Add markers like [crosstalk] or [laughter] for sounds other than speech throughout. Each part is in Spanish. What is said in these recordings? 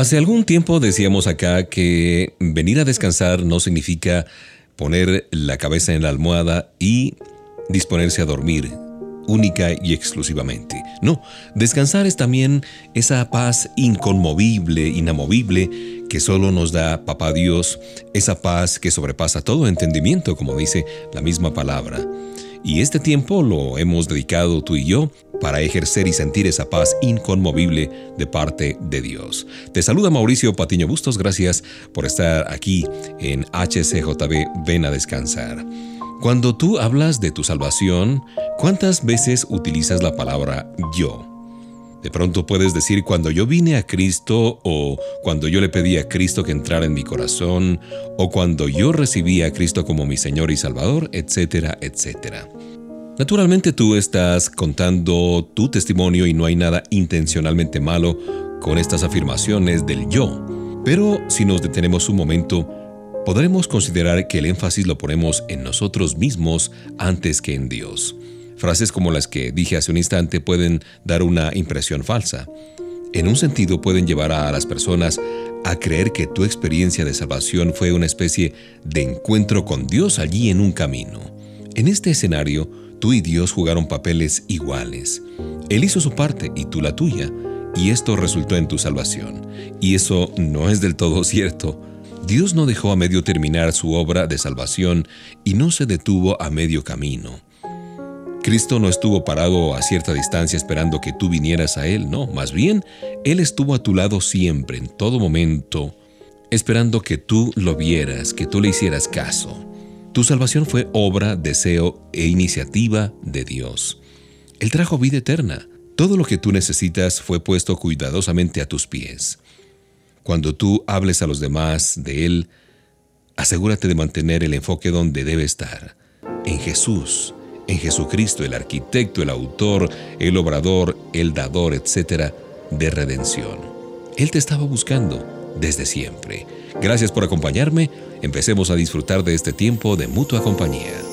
Hace algún tiempo decíamos acá que venir a descansar no significa poner la cabeza en la almohada y disponerse a dormir única y exclusivamente. No, descansar es también esa paz inconmovible, inamovible, que solo nos da Papá Dios, esa paz que sobrepasa todo entendimiento, como dice la misma palabra. Y este tiempo lo hemos dedicado tú y yo para ejercer y sentir esa paz inconmovible de parte de Dios. Te saluda Mauricio Patiño Bustos, gracias por estar aquí en HCJB Ven a Descansar. Cuando tú hablas de tu salvación, ¿cuántas veces utilizas la palabra yo? De pronto puedes decir cuando yo vine a Cristo o cuando yo le pedí a Cristo que entrara en mi corazón o cuando yo recibí a Cristo como mi Señor y Salvador, etcétera, etcétera. Naturalmente tú estás contando tu testimonio y no hay nada intencionalmente malo con estas afirmaciones del yo. Pero si nos detenemos un momento, podremos considerar que el énfasis lo ponemos en nosotros mismos antes que en Dios. Frases como las que dije hace un instante pueden dar una impresión falsa. En un sentido pueden llevar a las personas a creer que tu experiencia de salvación fue una especie de encuentro con Dios allí en un camino. En este escenario, Tú y Dios jugaron papeles iguales. Él hizo su parte y tú la tuya, y esto resultó en tu salvación. Y eso no es del todo [laughs] cierto. Dios no dejó a medio terminar su obra de salvación y no se detuvo a medio camino. Cristo no estuvo parado a cierta distancia esperando que tú vinieras a Él, no, más bien, Él estuvo a tu lado siempre, en todo momento, esperando que tú lo vieras, que tú le hicieras caso. Tu salvación fue obra, deseo e iniciativa de Dios. Él trajo vida eterna. Todo lo que tú necesitas fue puesto cuidadosamente a tus pies. Cuando tú hables a los demás de Él, asegúrate de mantener el enfoque donde debe estar, en Jesús, en Jesucristo, el arquitecto, el autor, el obrador, el dador, etc., de redención. Él te estaba buscando desde siempre. Gracias por acompañarme. Empecemos a disfrutar de este tiempo de mutua compañía.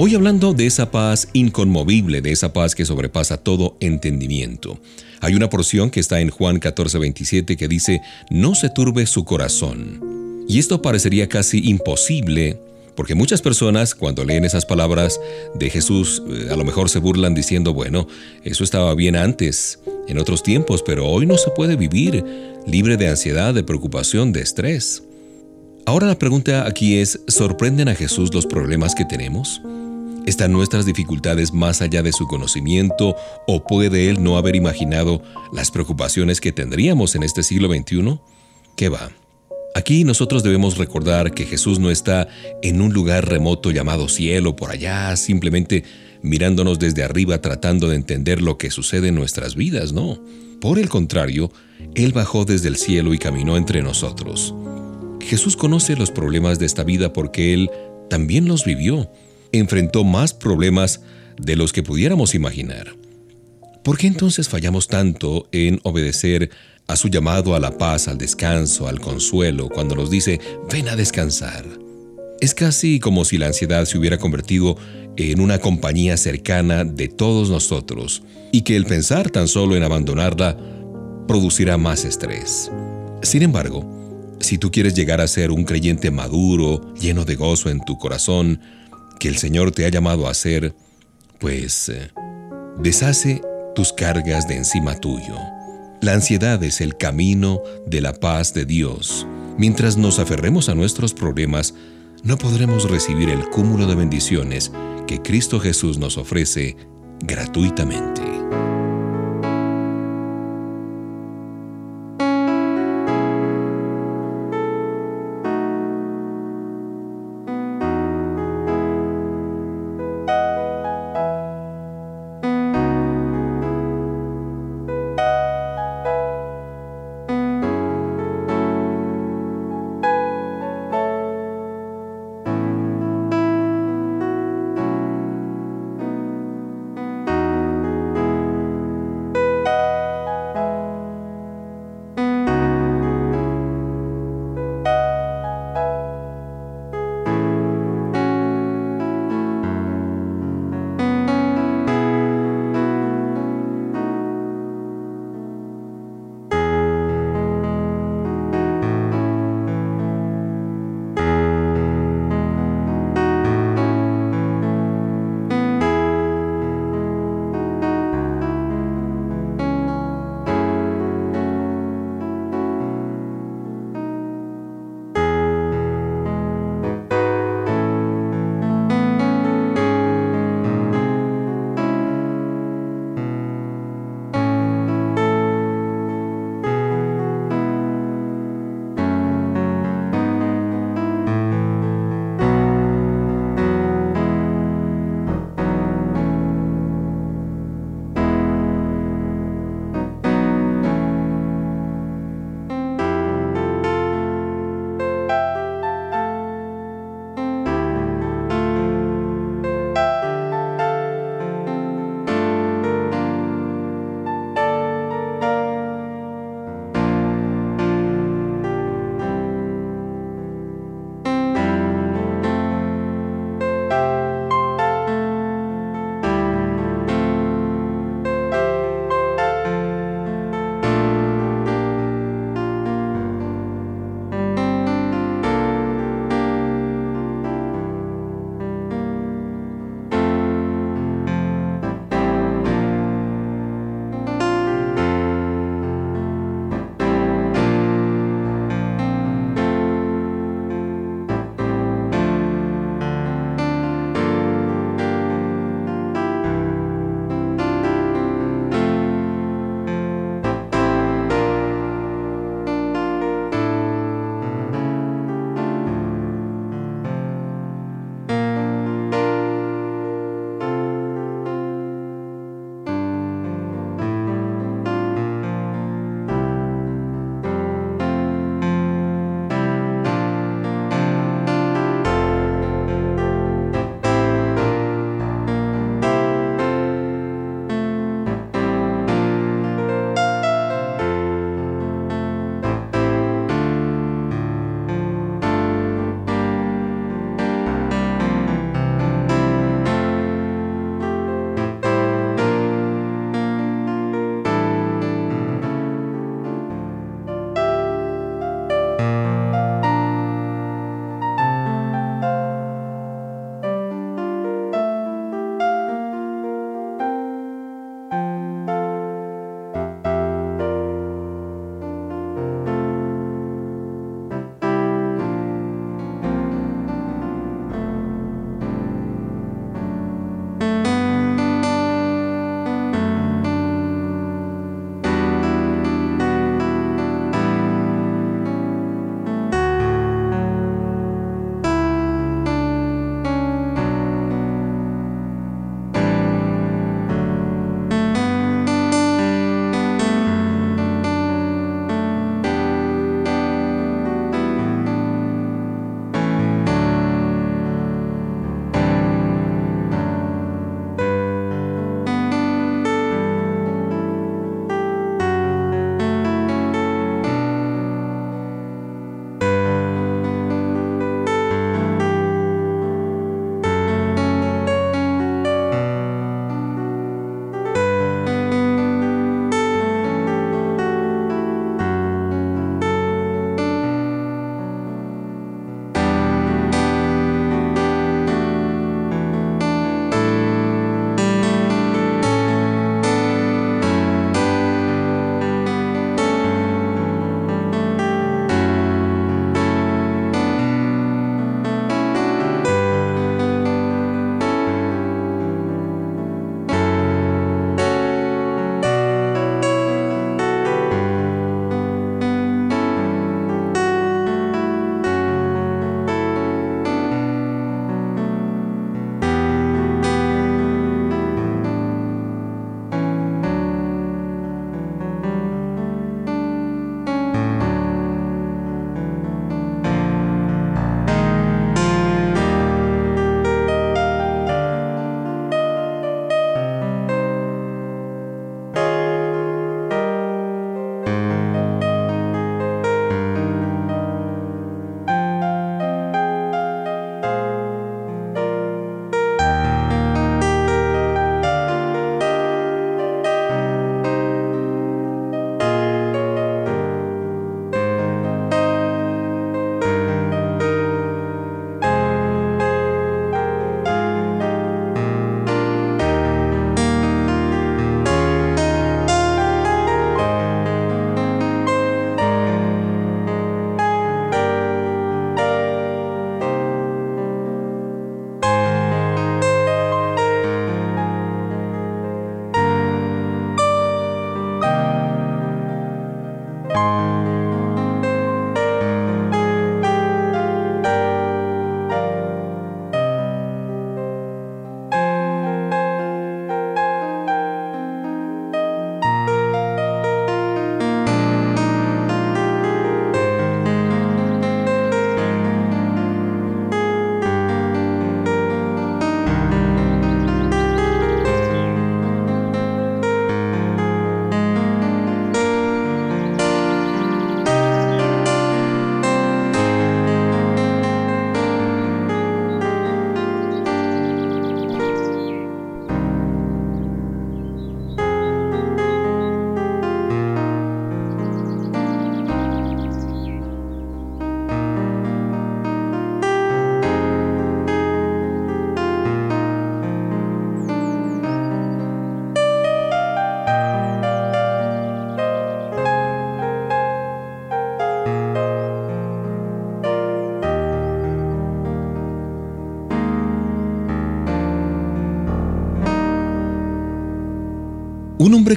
Hoy hablando de esa paz inconmovible, de esa paz que sobrepasa todo entendimiento. Hay una porción que está en Juan 14:27 que dice, no se turbe su corazón. Y esto parecería casi imposible porque muchas personas cuando leen esas palabras de Jesús eh, a lo mejor se burlan diciendo, bueno, eso estaba bien antes, en otros tiempos, pero hoy no se puede vivir libre de ansiedad, de preocupación, de estrés. Ahora la pregunta aquí es, ¿sorprenden a Jesús los problemas que tenemos? ¿Están nuestras dificultades más allá de su conocimiento o puede Él no haber imaginado las preocupaciones que tendríamos en este siglo XXI? ¿Qué va? Aquí nosotros debemos recordar que Jesús no está en un lugar remoto llamado cielo por allá, simplemente mirándonos desde arriba tratando de entender lo que sucede en nuestras vidas, no. Por el contrario, Él bajó desde el cielo y caminó entre nosotros. Jesús conoce los problemas de esta vida porque Él también los vivió. Enfrentó más problemas de los que pudiéramos imaginar. ¿Por qué entonces fallamos tanto en obedecer a su llamado a la paz, al descanso, al consuelo, cuando nos dice, ven a descansar. Es casi como si la ansiedad se hubiera convertido en una compañía cercana de todos nosotros y que el pensar tan solo en abandonarla producirá más estrés. Sin embargo, si tú quieres llegar a ser un creyente maduro, lleno de gozo en tu corazón, que el Señor te ha llamado a ser, pues eh, deshace tus cargas de encima tuyo. La ansiedad es el camino de la paz de Dios. Mientras nos aferremos a nuestros problemas, no podremos recibir el cúmulo de bendiciones que Cristo Jesús nos ofrece gratuitamente.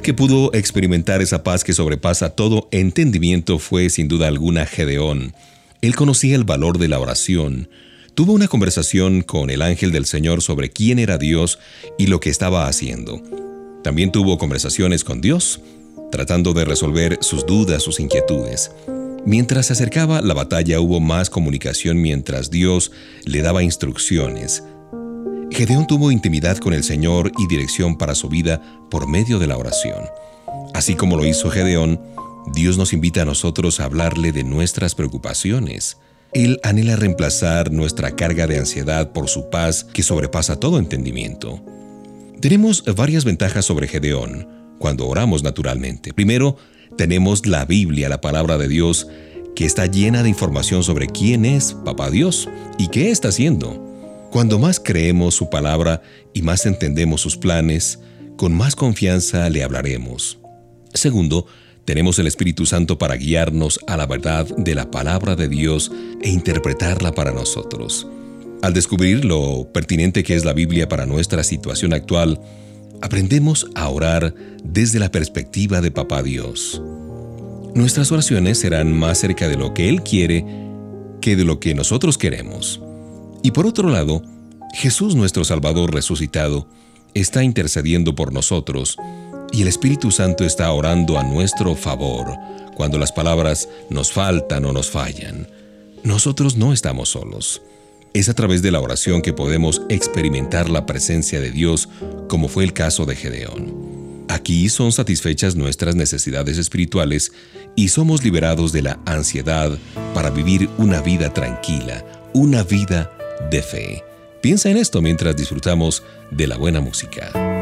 Que pudo experimentar esa paz que sobrepasa todo entendimiento fue sin duda alguna Gedeón. Él conocía el valor de la oración. Tuvo una conversación con el ángel del Señor sobre quién era Dios y lo que estaba haciendo. También tuvo conversaciones con Dios, tratando de resolver sus dudas, sus inquietudes. Mientras se acercaba la batalla hubo más comunicación mientras Dios le daba instrucciones. Gedeón tuvo intimidad con el Señor y dirección para su vida por medio de la oración. Así como lo hizo Gedeón, Dios nos invita a nosotros a hablarle de nuestras preocupaciones. Él anhela reemplazar nuestra carga de ansiedad por su paz que sobrepasa todo entendimiento. Tenemos varias ventajas sobre Gedeón cuando oramos naturalmente. Primero, tenemos la Biblia, la palabra de Dios, que está llena de información sobre quién es Papá Dios y qué está haciendo. Cuando más creemos su palabra y más entendemos sus planes, con más confianza le hablaremos. Segundo, tenemos el Espíritu Santo para guiarnos a la verdad de la palabra de Dios e interpretarla para nosotros. Al descubrir lo pertinente que es la Biblia para nuestra situación actual, aprendemos a orar desde la perspectiva de Papá Dios. Nuestras oraciones serán más cerca de lo que Él quiere que de lo que nosotros queremos. Y por otro lado, Jesús nuestro Salvador resucitado está intercediendo por nosotros y el Espíritu Santo está orando a nuestro favor cuando las palabras nos faltan o nos fallan. Nosotros no estamos solos. Es a través de la oración que podemos experimentar la presencia de Dios, como fue el caso de Gedeón. Aquí son satisfechas nuestras necesidades espirituales y somos liberados de la ansiedad para vivir una vida tranquila, una vida de fe. Piensa en esto mientras disfrutamos de la buena música.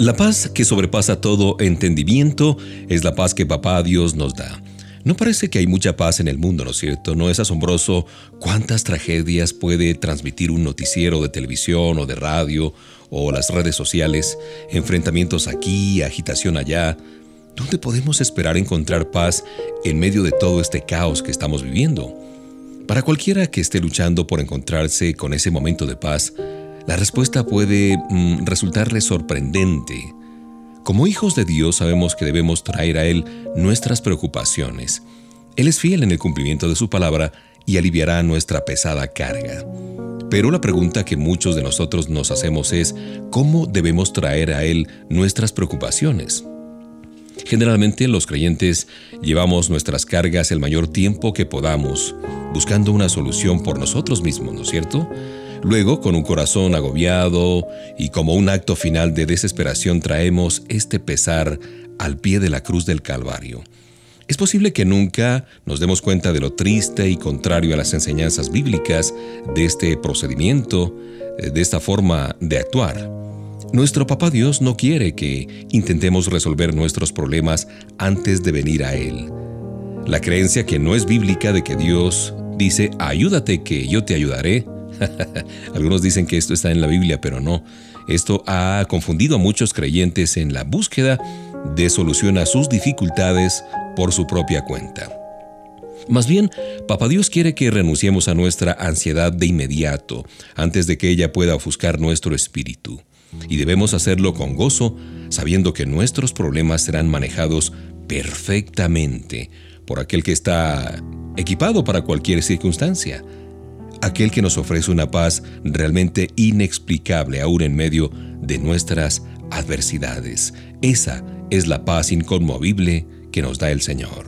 La paz que sobrepasa todo entendimiento es la paz que Papá Dios nos da. No parece que hay mucha paz en el mundo, ¿no es cierto? ¿No es asombroso cuántas tragedias puede transmitir un noticiero de televisión o de radio o las redes sociales? Enfrentamientos aquí, agitación allá. ¿Dónde podemos esperar encontrar paz en medio de todo este caos que estamos viviendo? Para cualquiera que esté luchando por encontrarse con ese momento de paz, la respuesta puede mm, resultarle sorprendente. Como hijos de Dios sabemos que debemos traer a Él nuestras preocupaciones. Él es fiel en el cumplimiento de su palabra y aliviará nuestra pesada carga. Pero la pregunta que muchos de nosotros nos hacemos es, ¿cómo debemos traer a Él nuestras preocupaciones? Generalmente los creyentes llevamos nuestras cargas el mayor tiempo que podamos, buscando una solución por nosotros mismos, ¿no es cierto? Luego, con un corazón agobiado y como un acto final de desesperación, traemos este pesar al pie de la cruz del Calvario. Es posible que nunca nos demos cuenta de lo triste y contrario a las enseñanzas bíblicas de este procedimiento, de esta forma de actuar. Nuestro Papá Dios no quiere que intentemos resolver nuestros problemas antes de venir a Él. La creencia que no es bíblica de que Dios dice, ayúdate que yo te ayudaré, [laughs] Algunos dicen que esto está en la Biblia, pero no. Esto ha confundido a muchos creyentes en la búsqueda de solución a sus dificultades por su propia cuenta. Más bien, Papá Dios quiere que renunciemos a nuestra ansiedad de inmediato, antes de que ella pueda ofuscar nuestro espíritu. Y debemos hacerlo con gozo, sabiendo que nuestros problemas serán manejados perfectamente por aquel que está equipado para cualquier circunstancia aquel que nos ofrece una paz realmente inexplicable aún en medio de nuestras adversidades. Esa es la paz inconmovible que nos da el Señor.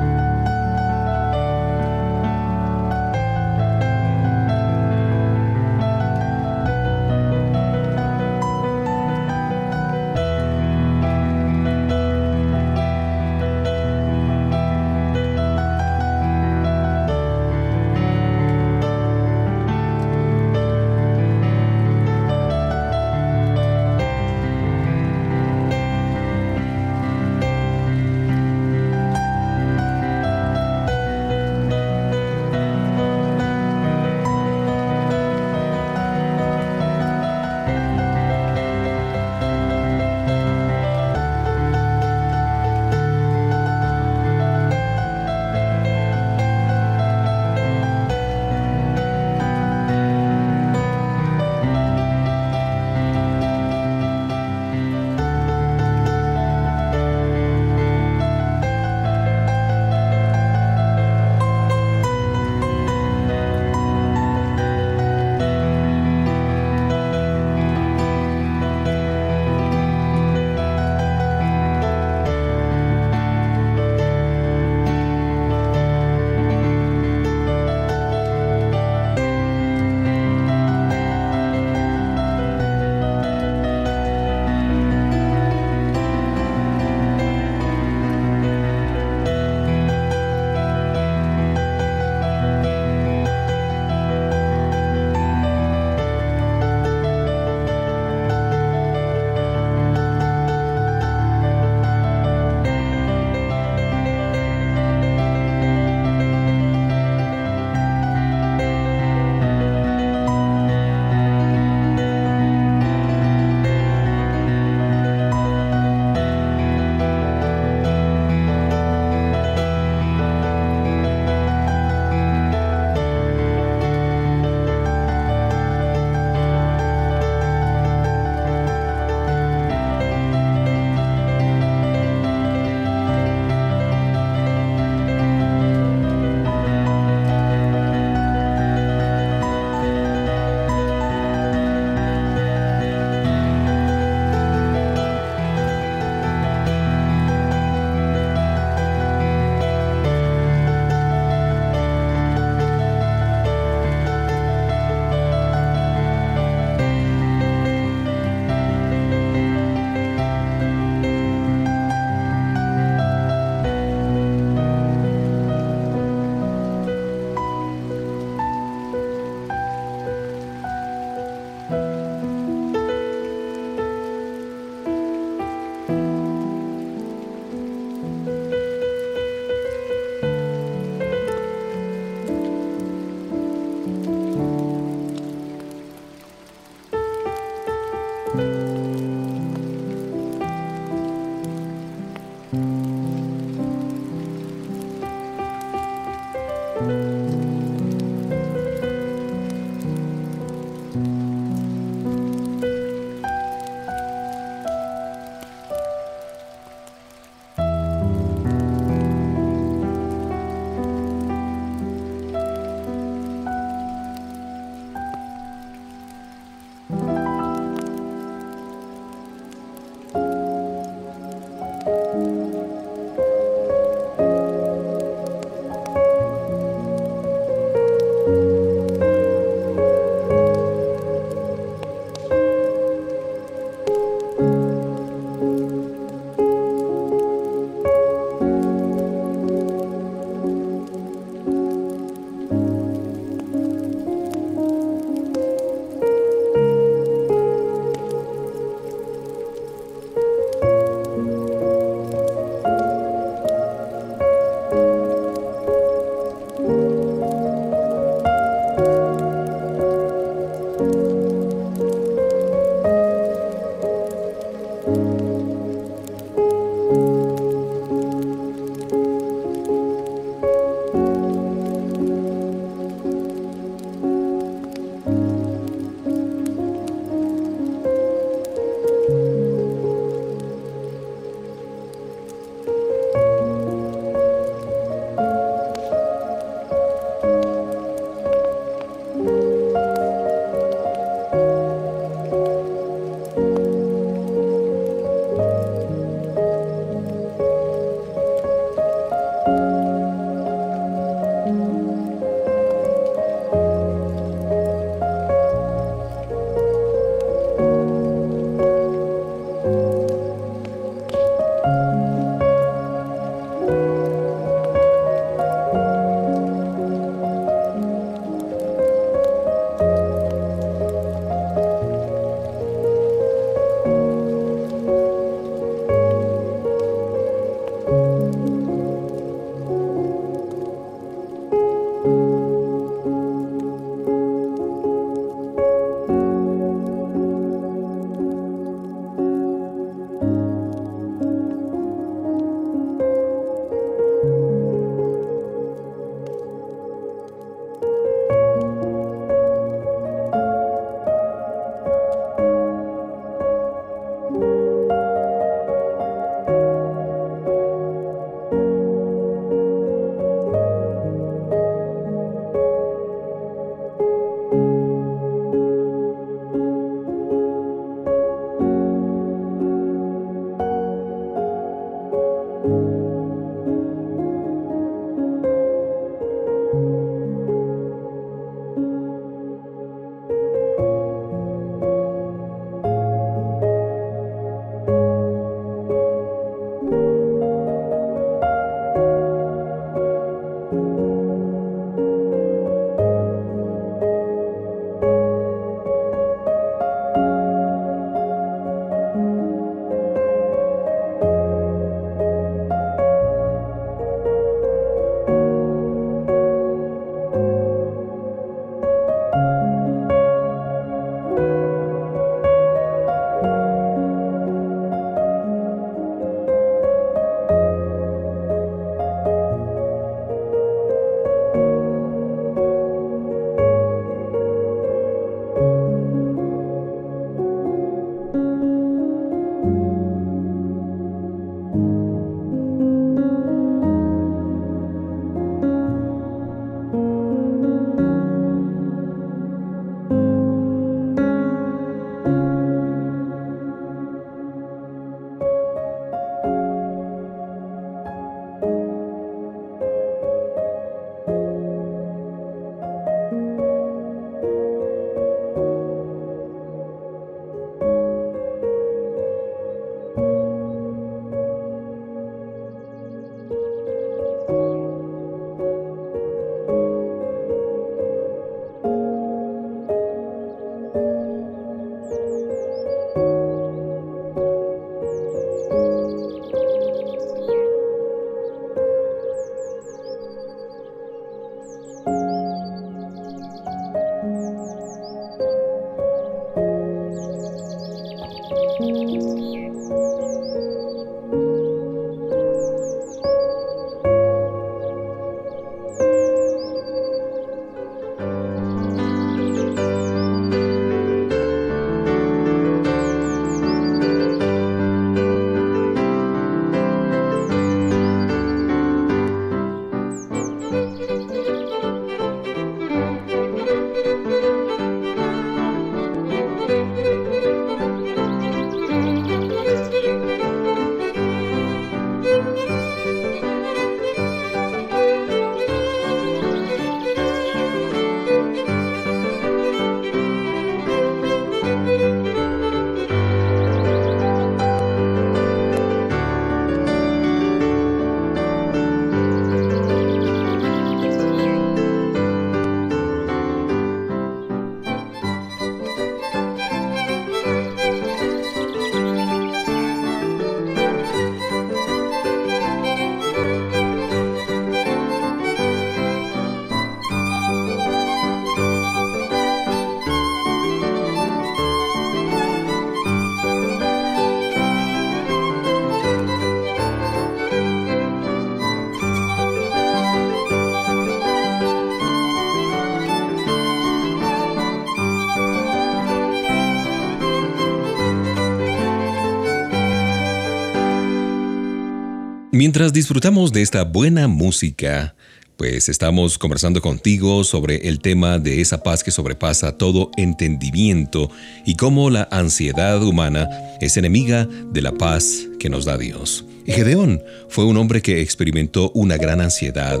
Mientras disfrutamos de esta buena música, pues estamos conversando contigo sobre el tema de esa paz que sobrepasa todo entendimiento y cómo la ansiedad humana es enemiga de la paz que nos da Dios. Gedeón fue un hombre que experimentó una gran ansiedad.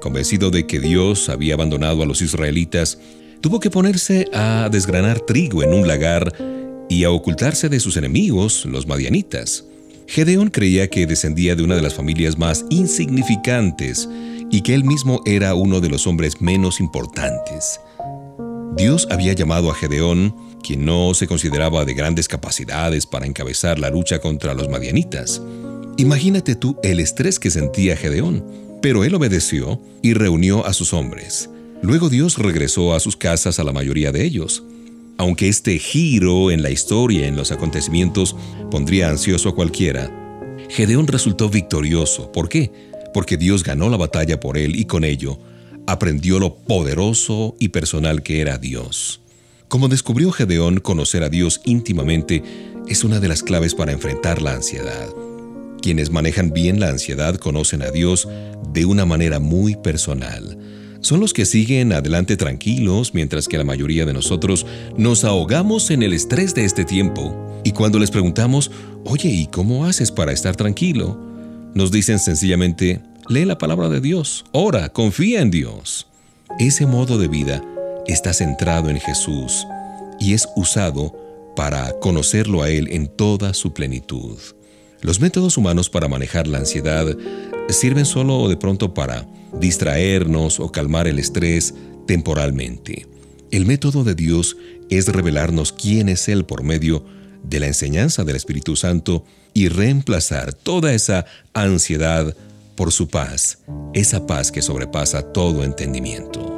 Convencido de que Dios había abandonado a los israelitas, tuvo que ponerse a desgranar trigo en un lagar y a ocultarse de sus enemigos, los madianitas. Gedeón creía que descendía de una de las familias más insignificantes y que él mismo era uno de los hombres menos importantes. Dios había llamado a Gedeón, quien no se consideraba de grandes capacidades para encabezar la lucha contra los madianitas. Imagínate tú el estrés que sentía Gedeón, pero él obedeció y reunió a sus hombres. Luego Dios regresó a sus casas a la mayoría de ellos. Aunque este giro en la historia, en los acontecimientos, pondría ansioso a cualquiera, Gedeón resultó victorioso. ¿Por qué? Porque Dios ganó la batalla por él y con ello aprendió lo poderoso y personal que era Dios. Como descubrió Gedeón, conocer a Dios íntimamente es una de las claves para enfrentar la ansiedad. Quienes manejan bien la ansiedad conocen a Dios de una manera muy personal son los que siguen adelante tranquilos mientras que la mayoría de nosotros nos ahogamos en el estrés de este tiempo. Y cuando les preguntamos, oye, ¿y cómo haces para estar tranquilo? Nos dicen sencillamente, lee la palabra de Dios, ora, confía en Dios. Ese modo de vida está centrado en Jesús y es usado para conocerlo a Él en toda su plenitud. Los métodos humanos para manejar la ansiedad sirven solo de pronto para distraernos o calmar el estrés temporalmente. El método de Dios es revelarnos quién es Él por medio de la enseñanza del Espíritu Santo y reemplazar toda esa ansiedad por su paz, esa paz que sobrepasa todo entendimiento.